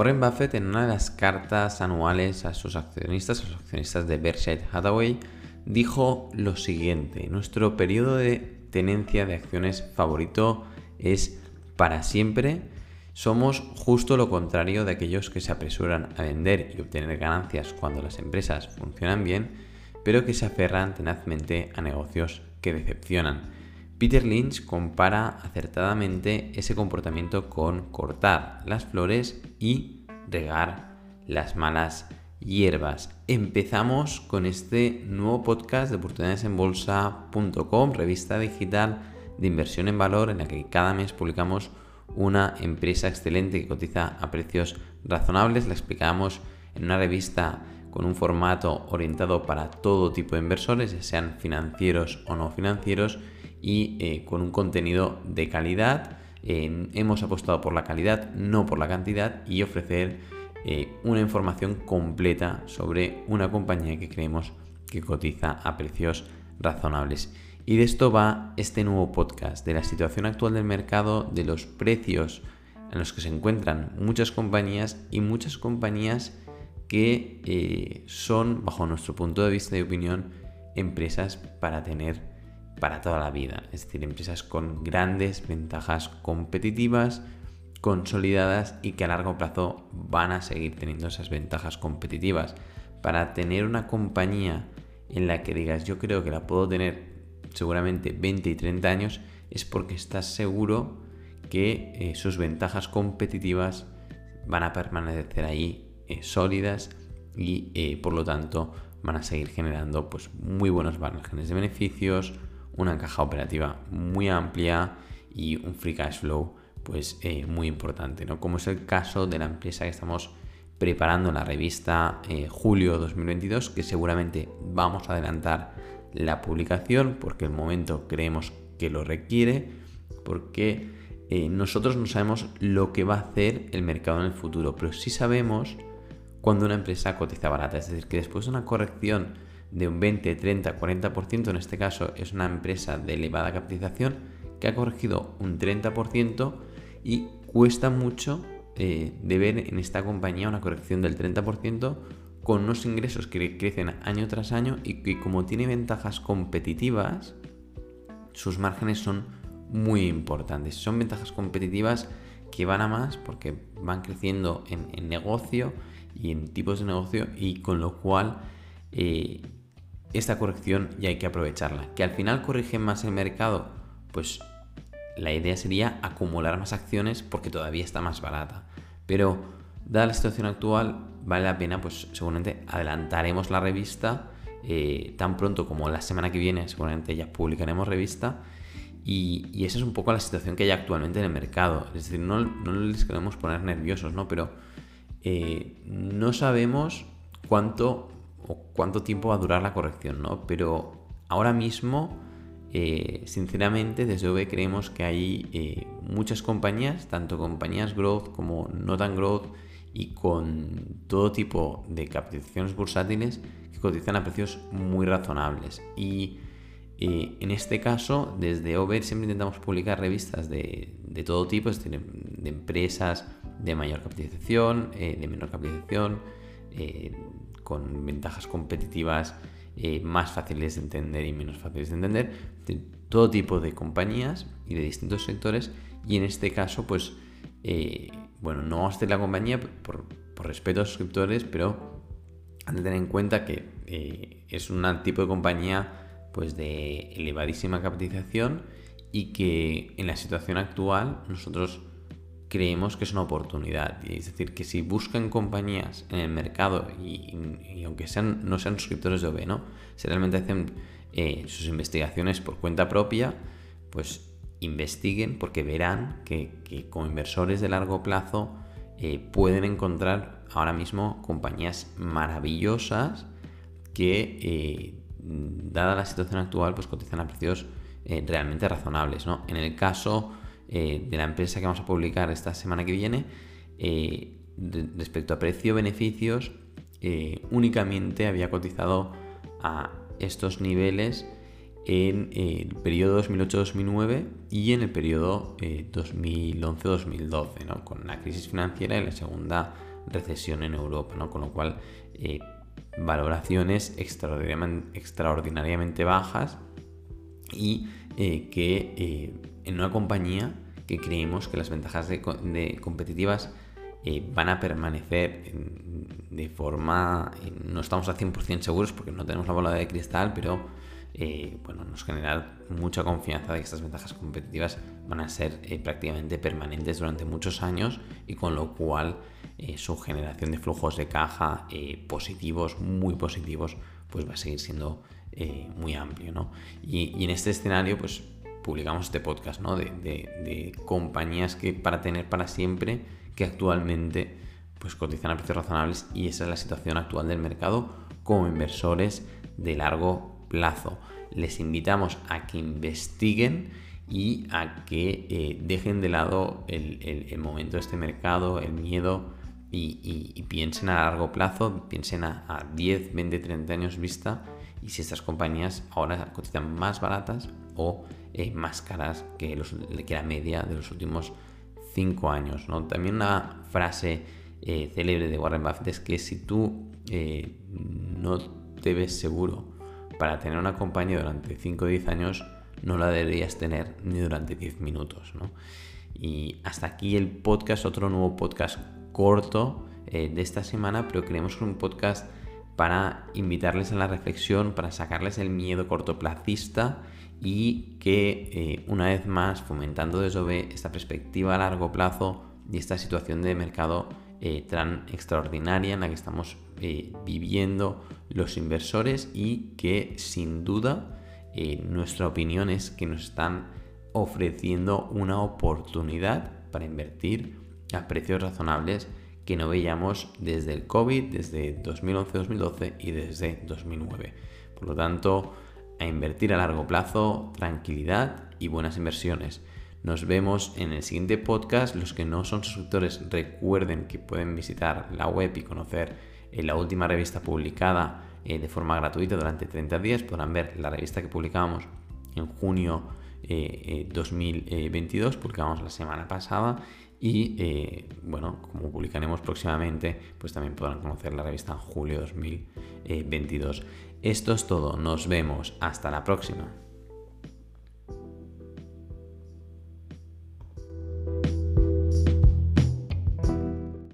Warren Buffett en una de las cartas anuales a sus accionistas, a sus accionistas de Berkshire Hathaway, dijo lo siguiente, nuestro periodo de tenencia de acciones favorito es para siempre. Somos justo lo contrario de aquellos que se apresuran a vender y obtener ganancias cuando las empresas funcionan bien, pero que se aferran tenazmente a negocios que decepcionan. Peter Lynch compara acertadamente ese comportamiento con cortar las flores y regar las malas hierbas. Empezamos con este nuevo podcast de oportunidadesenbolsa.com, revista digital de inversión en valor en la que cada mes publicamos una empresa excelente que cotiza a precios razonables. La explicamos en una revista con un formato orientado para todo tipo de inversores, ya sean financieros o no financieros y eh, con un contenido de calidad. hemos apostado por la calidad, no por la cantidad, y ofrecer eh, una información completa sobre una compañía que creemos que cotiza a precios razonables. Y de esto va este nuevo podcast, de la situación actual del mercado, de los precios en los que se encuentran muchas compañías y muchas compañías que eh, son, bajo nuestro punto de vista y opinión, empresas para tener para toda la vida. Es decir, empresas con grandes ventajas competitivas, consolidadas y que a largo plazo van a seguir teniendo esas ventajas competitivas. Para tener una compañía en la que digas yo creo que la puedo tener seguramente 20 y 30 años es porque estás seguro que eh, sus ventajas competitivas van a permanecer ahí eh, sólidas y eh, por lo tanto van a seguir generando pues, muy buenos márgenes de beneficios, una caja operativa muy amplia y un free cash flow pues eh, muy importante, ¿no? Como es el caso de la empresa que estamos preparando en la revista eh, julio 2022, que seguramente vamos a adelantar la publicación porque el momento creemos que lo requiere, porque eh, nosotros no sabemos lo que va a hacer el mercado en el futuro, pero sí sabemos cuando una empresa cotiza barata, es decir, que después de una corrección de un 20, 30, 40%, en este caso es una empresa de elevada capitalización que ha corregido un 30% y cuesta mucho eh, de ver en esta compañía una corrección del 30% con unos ingresos que crecen año tras año y que como tiene ventajas competitivas, sus márgenes son muy importantes. Son ventajas competitivas que van a más porque van creciendo en, negocio y en tipos de negocio y con lo cual eh, esta corrección ya hay que aprovecharla. Que al final corrige más el mercado, pues la idea sería acumular más acciones porque todavía está más barata. Pero dada la situación actual, vale la pena, pues seguramente adelantaremos la revista eh, tan pronto como la semana que viene, seguramente ya publicaremos revista. Y, esa es un poco la situación que hay actualmente en el mercado. Es decir, no, les queremos poner nerviosos, ¿no? Pero eh, no sabemos cuánto cuánto tiempo va a durar la corrección, ¿no? Pero ahora mismo, eh, sinceramente, desde OV creemos que hay eh, muchas compañías, tanto compañías growth como no tan growth, y con todo tipo de capitalizaciones bursátiles que cotizan a precios muy razonables. Y eh, en este caso, desde OVER siempre intentamos publicar revistas de, todo tipo, es decir, de empresas de mayor capitalización, de menor capitalización, con ventajas competitivas eh, más fáciles de entender y menos fáciles de entender, de todo tipo de compañías y de distintos sectores. Y en este caso, pues, eh, bueno, no vamos a hacer la compañía por, respeto a suscriptores, pero han de tener en cuenta que eh, es un tipo de compañía pues de elevadísima capitalización y que en la situación actual nosotros creemos que es una oportunidad. Es decir, que si buscan compañías en el mercado y, aunque sean, no sean suscriptores de OB, ¿no? Si realmente hacen eh, sus investigaciones por cuenta propia, pues investiguen porque verán que, como inversores de largo plazo eh, pueden encontrar ahora mismo compañías maravillosas que, eh, dada la situación actual, pues cotizan a precios realmente razonables. ¿no? En el caso eh, de la empresa que vamos a publicar esta semana que viene, eh, respecto a precio-beneficios, eh, únicamente había cotizado a estos niveles en el periodo 2008-2009 y en el periodo 2011-2012, con la crisis financiera y la segunda recesión en Europa, ¿no? Con lo cual, valoraciones extraordinariamente, bajas y que en una compañía que creemos que las ventajas de, competitivas van a permanecer de forma, no estamos al 100% seguros porque no tenemos la bola de cristal, pero eh, bueno, nos genera mucha confianza de que estas ventajas competitivas van a ser eh, prácticamente permanentes durante muchos años y con lo cual eh, su generación de flujos de caja positivos, muy positivos, pues va a seguir siendo muy amplio. ¿no? Y, en este escenario, pues publicamos este podcast ¿no? de, compañías que para tener para siempre, que actualmente pues cotizan a precios razonables y esa es la situación actual del mercado como inversores de largo plazo. Les invitamos a que investiguen y a que eh, dejen de lado el, momento de este mercado, el miedo y, piensen a largo plazo, piensen a, 10, 20, 30 años vista y si estas compañías ahora cotizan más baratas o eh, que, la media de los últimos 5 años. También una frase eh, célebre de Warren Buffett es que si tú no te ves seguro para tener una compañía durante 5 o 10 años no la deberías tener ni durante 10 minutos. Y hasta aquí el podcast, otro nuevo podcast corto eh, de esta semana, pero queremos un podcast para invitarles a la reflexión, para sacarles el miedo cortoplacista y que eh, una vez más, fomentando desde esta perspectiva a largo plazo y esta situación de mercado eh, tan extraordinaria en la que estamos eh, viviendo los inversores y que sin duda nuestra opinión es que nos están ofreciendo una oportunidad para invertir a precios razonables que no veíamos desde el COVID, desde 2011-2012 y desde 2009. Por lo tanto, a invertir a largo plazo, tranquilidad y buenas inversiones. Nos vemos en el siguiente podcast. Los que no son suscriptores recuerden que pueden visitar la web y conocer eh, la última revista publicada eh, de forma gratuita durante 30 días. Podrán ver la revista que publicamos en junio 2022, eh, publicamos la semana pasada y bueno, como publicaremos próximamente, pues también podrán conocer la revista en julio 2022. Esto es todo, nos vemos, hasta la próxima.